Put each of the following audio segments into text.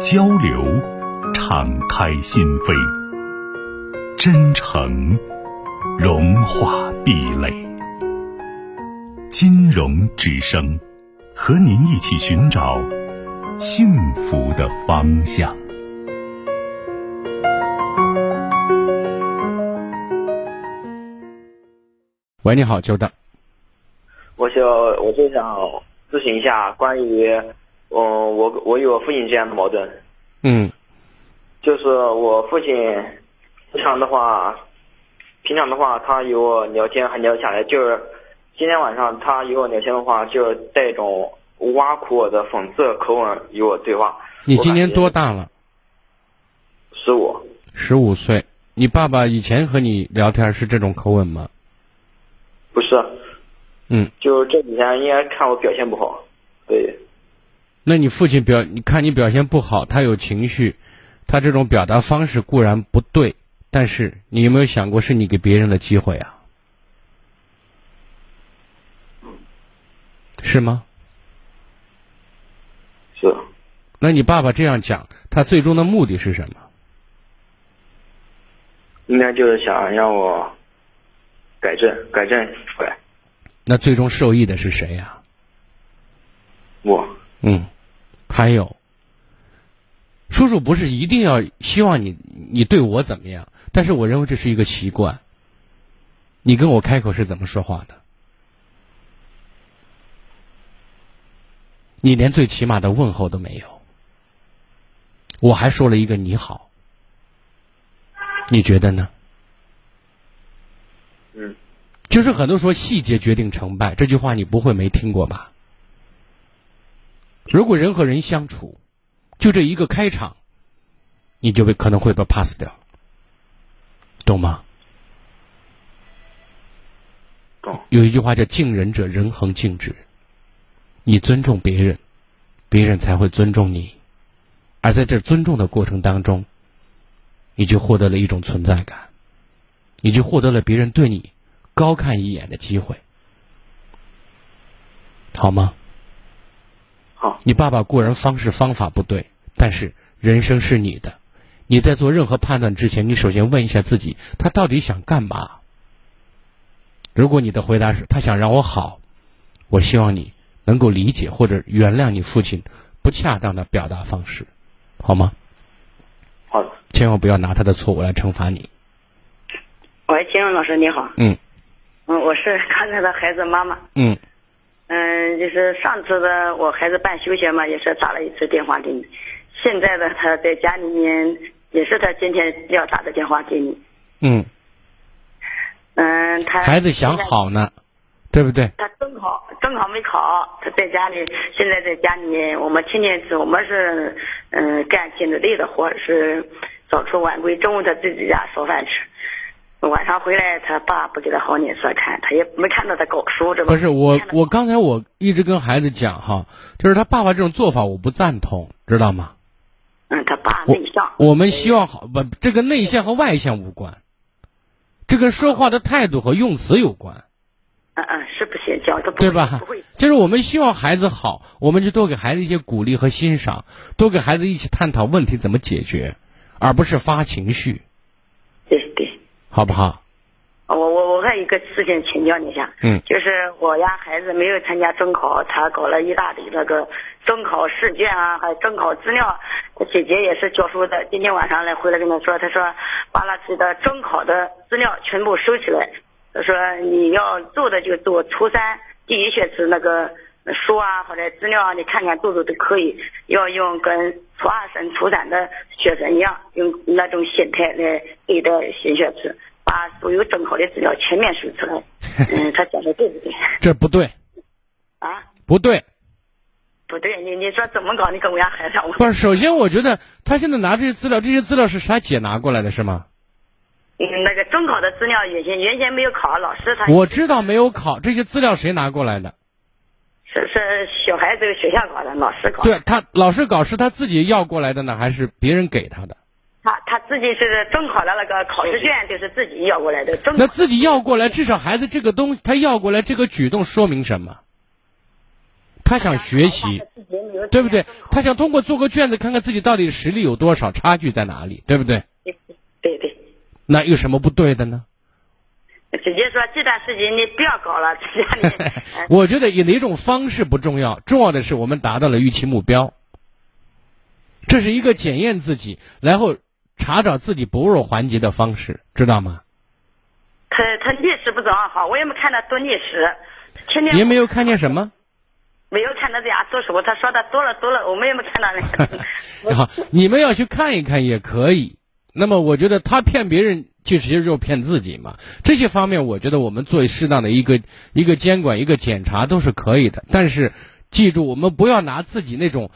交流，敞开心扉；真诚，融化壁垒。金融之声，和您一起寻找幸福的方向。喂，你好，久等。我想，我就想咨询一下关于。嗯，我我与我父亲之间的矛盾，嗯，就是我父亲平常的话，平常的话，他与我聊天还聊下来，就是今天晚上他与我聊天的话，就是带一种挖苦我的讽刺口吻与我对话。你今年多大了？十五。十五岁。你爸爸以前和你聊天是这种口吻吗？不是。嗯。就这几天应该看我表现不好，对。那你父亲表，你看你表现不好，他有情绪，他这种表达方式固然不对，但是你有没有想过是你给别人的机会啊？是吗？是。那你爸爸这样讲，他最终的目的是什么？应该就是想让我改正，改正出来。那最终受益的是谁呀？我。嗯。还有，叔叔不是一定要希望你你对我怎么样，但是我认为这是一个习惯。你跟我开口是怎么说话的？你连最起码的问候都没有，我还说了一个你好，你觉得呢？嗯，就是很多说细节决定成败这句话，你不会没听过吧？如果人和人相处，就这一个开场，你就被可能会被 pass 掉，懂吗？懂。有一句话叫“敬人者，人恒敬之”。你尊重别人，别人才会尊重你，而在这尊重的过程当中，你就获得了一种存在感，你就获得了别人对你高看一眼的机会，好吗？你爸爸固然方式方法不对，但是人生是你的。你在做任何判断之前，你首先问一下自己：他到底想干嘛？如果你的回答是他想让我好，我希望你能够理解或者原谅你父亲不恰当的表达方式，好吗？好的。千万不要拿他的错误来惩罚你。喂，金荣老师你好。嗯。嗯，我是刚才的孩子妈妈。嗯。嗯，就是上次的我孩子办休学嘛，也是打了一次电话给你。现在的他在家里面，也是他今天要打的电话给你。嗯。嗯，他孩子想好呢，对不对？他中考中考没考，他在家里，现在在家里面，我们天天是我们是嗯干体力累的活，是早出晚归，中午他自己家烧饭吃。晚上回来，他爸不给他好脸色看，他也没看到他搞书，这不是我，我刚才我一直跟孩子讲哈，就是他爸爸这种做法我不赞同，知道吗？嗯，他爸内向。我们希望好不，这个内向和外向无关，这跟说话的态度和用词有关。嗯嗯，是不行，教他对吧？就是我们希望孩子好，我们就多给孩子一些鼓励和欣赏，多给孩子一起探讨问题怎么解决，而不是发情绪。对对。好不好？我我我还有一个事情请教你一下，嗯，就是我家孩子没有参加中考，他搞了一大堆那个中考试卷啊，还有中考资料。他姐姐也是教书的，今天晚上来回来跟他说，他说把那些的中考的资料全部收起来。他说你要做的就做初三第一学期那个书啊或者资料啊，你看看做做都可以。要用跟初二升初三的学生一样，用那种心态来对待新学期。把所有中考的资料全面输出来。嗯，他讲的对不对？这不对。啊？不对。不不对，你你说怎么搞？你跟我家孩子我，不是。首先，我觉得他现在拿这些资料，这些资料是他姐拿过来的，是吗？嗯，那个中考的资料原先原先没有考，老师他我知道没有考，这些资料谁拿过来的？是是小孩子学校搞的，老师搞。对他老师搞是他自己要过来的呢，还是别人给他的？他他自己是中考的那个考试卷，就是自己要过来的。那自己要过来，至少孩子这个东他要过来这个举动说明什么？他想学习，对不对？他想通过做个卷子，看看自己到底实力有多少，差距在哪里，对不对？对对。那有什么不对的呢？直接说这段时间你不要搞了，家里。我觉得以哪种方式不重要，重要的是我们达到了预期目标。这是一个检验自己，然后查找自己薄弱环节的方式，知道吗？他他历史不怎么好，我也没看他读历史，天天。您没有看见什么？没有看到在家读书，他说的多了多了，我们也没看到那个。好，你们要去看一看也可以。那么，我觉得他骗别人，其实就骗自己嘛。这些方面，我觉得我们做适当的一个一个监管、一个检查都是可以的。但是，记住，我们不要拿自己那种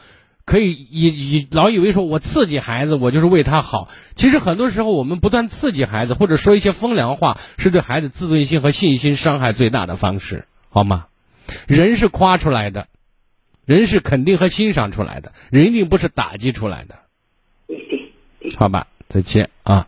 可以以以老以为说我刺激孩子，我就是为他好。其实很多时候，我们不断刺激孩子，或者说一些风凉话，是对孩子自尊心和信心伤害最大的方式，好吗？人是夸出来的，人是肯定和欣赏出来的，人一定不是打击出来的，好吧？再见啊！